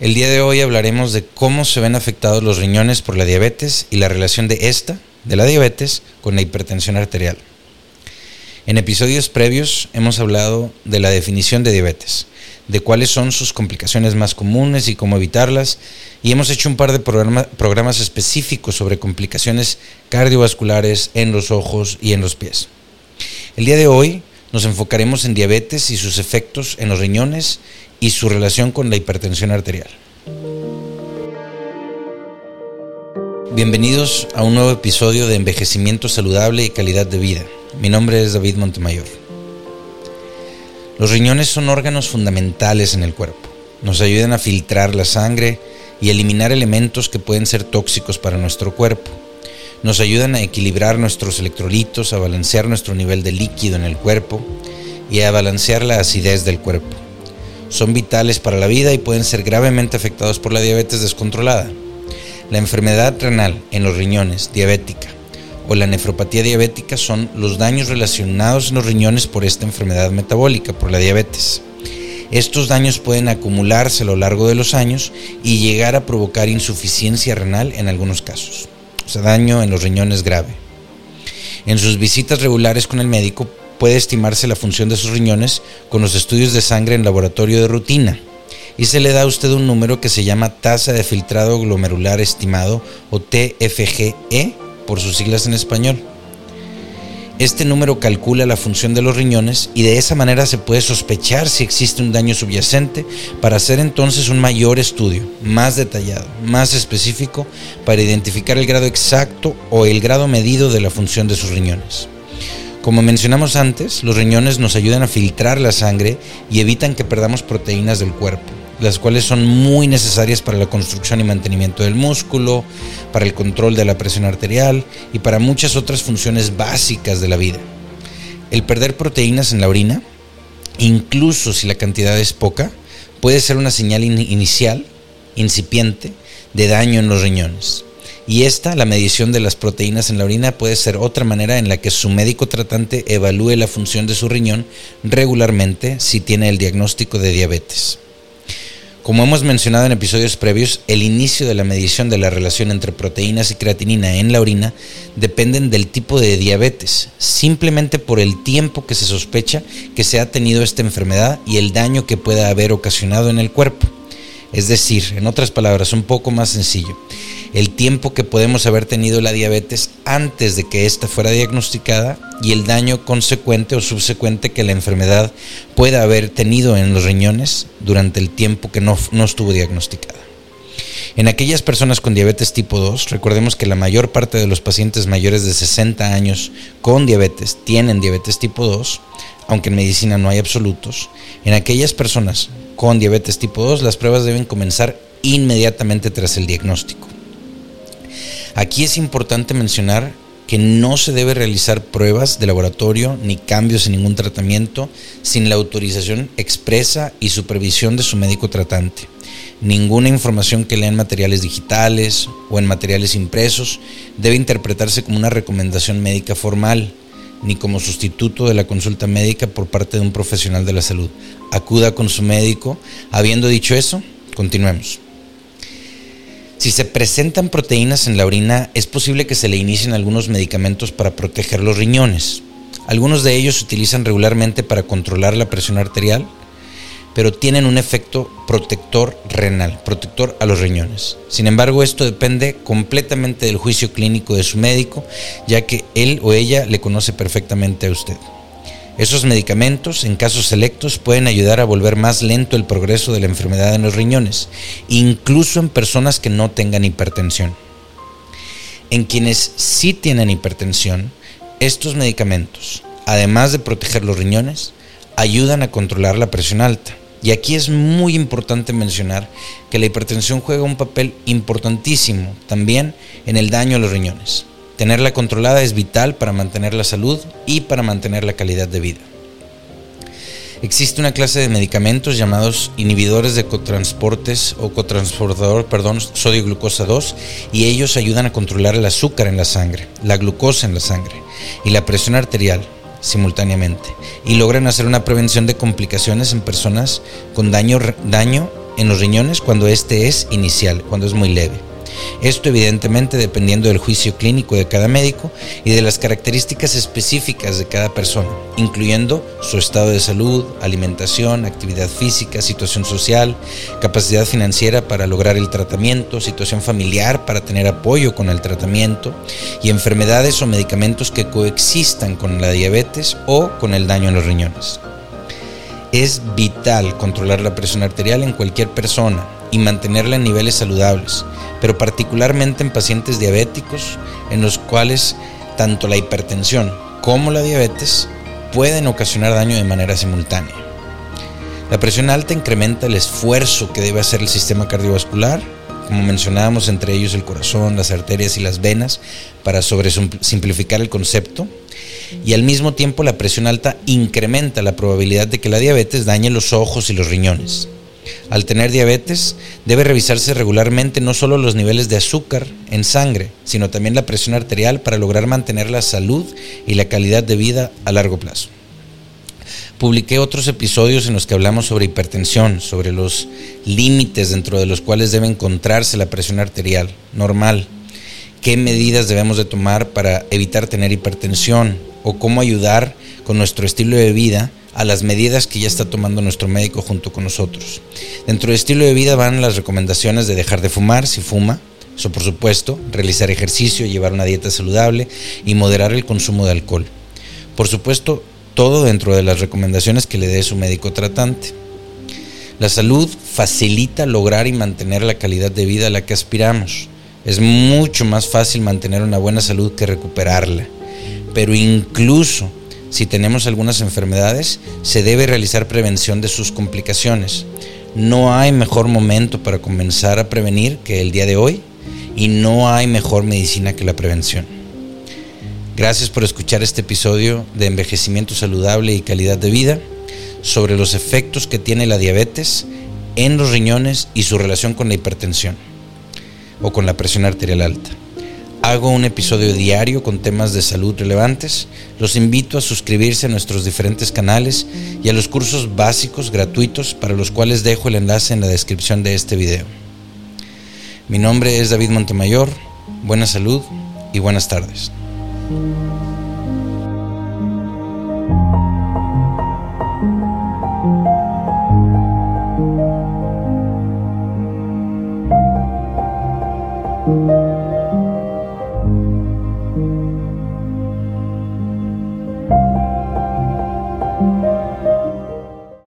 El día de hoy hablaremos de cómo se ven afectados los riñones por la diabetes y la relación de esta, de la diabetes, con la hipertensión arterial. En episodios previos hemos hablado de la definición de diabetes, de cuáles son sus complicaciones más comunes y cómo evitarlas, y hemos hecho un par de programas específicos sobre complicaciones cardiovasculares en los ojos y en los pies. El día de hoy nos enfocaremos en diabetes y sus efectos en los riñones y su relación con la hipertensión arterial. Bienvenidos a un nuevo episodio de Envejecimiento Saludable y Calidad de Vida. Mi nombre es David Montemayor. Los riñones son órganos fundamentales en el cuerpo. Nos ayudan a filtrar la sangre y eliminar elementos que pueden ser tóxicos para nuestro cuerpo nos ayudan a equilibrar nuestros electrolitos, a balancear nuestro nivel de líquido en el cuerpo y a balancear la acidez del cuerpo. Son vitales para la vida y pueden ser gravemente afectados por la diabetes descontrolada. La enfermedad renal en los riñones, diabética, o la nefropatía diabética son los daños relacionados en los riñones por esta enfermedad metabólica, por la diabetes. Estos daños pueden acumularse a lo largo de los años y llegar a provocar insuficiencia renal en algunos casos daño en los riñones grave. En sus visitas regulares con el médico puede estimarse la función de sus riñones con los estudios de sangre en laboratorio de rutina y se le da a usted un número que se llama tasa de filtrado glomerular estimado o TFGE por sus siglas en español. Este número calcula la función de los riñones y de esa manera se puede sospechar si existe un daño subyacente para hacer entonces un mayor estudio, más detallado, más específico, para identificar el grado exacto o el grado medido de la función de sus riñones. Como mencionamos antes, los riñones nos ayudan a filtrar la sangre y evitan que perdamos proteínas del cuerpo las cuales son muy necesarias para la construcción y mantenimiento del músculo, para el control de la presión arterial y para muchas otras funciones básicas de la vida. El perder proteínas en la orina, incluso si la cantidad es poca, puede ser una señal inicial, incipiente, de daño en los riñones. Y esta, la medición de las proteínas en la orina, puede ser otra manera en la que su médico tratante evalúe la función de su riñón regularmente si tiene el diagnóstico de diabetes. Como hemos mencionado en episodios previos, el inicio de la medición de la relación entre proteínas y creatinina en la orina dependen del tipo de diabetes, simplemente por el tiempo que se sospecha que se ha tenido esta enfermedad y el daño que pueda haber ocasionado en el cuerpo. Es decir, en otras palabras, un poco más sencillo, el tiempo que podemos haber tenido la diabetes antes de que ésta fuera diagnosticada y el daño consecuente o subsecuente que la enfermedad pueda haber tenido en los riñones durante el tiempo que no, no estuvo diagnosticada. En aquellas personas con diabetes tipo 2, recordemos que la mayor parte de los pacientes mayores de 60 años con diabetes tienen diabetes tipo 2, aunque en medicina no hay absolutos. En aquellas personas con diabetes tipo 2, las pruebas deben comenzar inmediatamente tras el diagnóstico. Aquí es importante mencionar que no se debe realizar pruebas de laboratorio ni cambios en ningún tratamiento sin la autorización expresa y supervisión de su médico tratante. Ninguna información que lea en materiales digitales o en materiales impresos debe interpretarse como una recomendación médica formal ni como sustituto de la consulta médica por parte de un profesional de la salud. Acuda con su médico. Habiendo dicho eso, continuemos. Si se presentan proteínas en la orina, es posible que se le inicien algunos medicamentos para proteger los riñones. Algunos de ellos se utilizan regularmente para controlar la presión arterial, pero tienen un efecto protector renal, protector a los riñones. Sin embargo, esto depende completamente del juicio clínico de su médico, ya que él o ella le conoce perfectamente a usted. Esos medicamentos, en casos selectos, pueden ayudar a volver más lento el progreso de la enfermedad en los riñones, incluso en personas que no tengan hipertensión. En quienes sí tienen hipertensión, estos medicamentos, además de proteger los riñones, ayudan a controlar la presión alta. Y aquí es muy importante mencionar que la hipertensión juega un papel importantísimo también en el daño a los riñones. Tenerla controlada es vital para mantener la salud y para mantener la calidad de vida. Existe una clase de medicamentos llamados inhibidores de cotransportes o cotransportador, perdón, sodio glucosa 2 y ellos ayudan a controlar el azúcar en la sangre, la glucosa en la sangre y la presión arterial, simultáneamente y logran hacer una prevención de complicaciones en personas con daño, daño en los riñones cuando este es inicial, cuando es muy leve. Esto evidentemente dependiendo del juicio clínico de cada médico y de las características específicas de cada persona, incluyendo su estado de salud, alimentación, actividad física, situación social, capacidad financiera para lograr el tratamiento, situación familiar para tener apoyo con el tratamiento y enfermedades o medicamentos que coexistan con la diabetes o con el daño en los riñones. Es vital controlar la presión arterial en cualquier persona y mantenerla en niveles saludables, pero particularmente en pacientes diabéticos en los cuales tanto la hipertensión como la diabetes pueden ocasionar daño de manera simultánea. La presión alta incrementa el esfuerzo que debe hacer el sistema cardiovascular, como mencionábamos entre ellos el corazón, las arterias y las venas, para sobresimplificar el concepto, y al mismo tiempo la presión alta incrementa la probabilidad de que la diabetes dañe los ojos y los riñones. Al tener diabetes, debe revisarse regularmente no solo los niveles de azúcar en sangre, sino también la presión arterial para lograr mantener la salud y la calidad de vida a largo plazo. Publiqué otros episodios en los que hablamos sobre hipertensión, sobre los límites dentro de los cuales debe encontrarse la presión arterial normal, qué medidas debemos de tomar para evitar tener hipertensión o cómo ayudar con nuestro estilo de vida a las medidas que ya está tomando nuestro médico junto con nosotros. Dentro del estilo de vida van las recomendaciones de dejar de fumar si fuma, eso por supuesto, realizar ejercicio, llevar una dieta saludable y moderar el consumo de alcohol. Por supuesto, todo dentro de las recomendaciones que le dé su médico tratante. La salud facilita lograr y mantener la calidad de vida a la que aspiramos. Es mucho más fácil mantener una buena salud que recuperarla. Pero incluso si tenemos algunas enfermedades, se debe realizar prevención de sus complicaciones. No hay mejor momento para comenzar a prevenir que el día de hoy y no hay mejor medicina que la prevención. Gracias por escuchar este episodio de envejecimiento saludable y calidad de vida sobre los efectos que tiene la diabetes en los riñones y su relación con la hipertensión o con la presión arterial alta. Hago un episodio diario con temas de salud relevantes. Los invito a suscribirse a nuestros diferentes canales y a los cursos básicos gratuitos para los cuales dejo el enlace en la descripción de este video. Mi nombre es David Montemayor. Buena salud y buenas tardes. thank you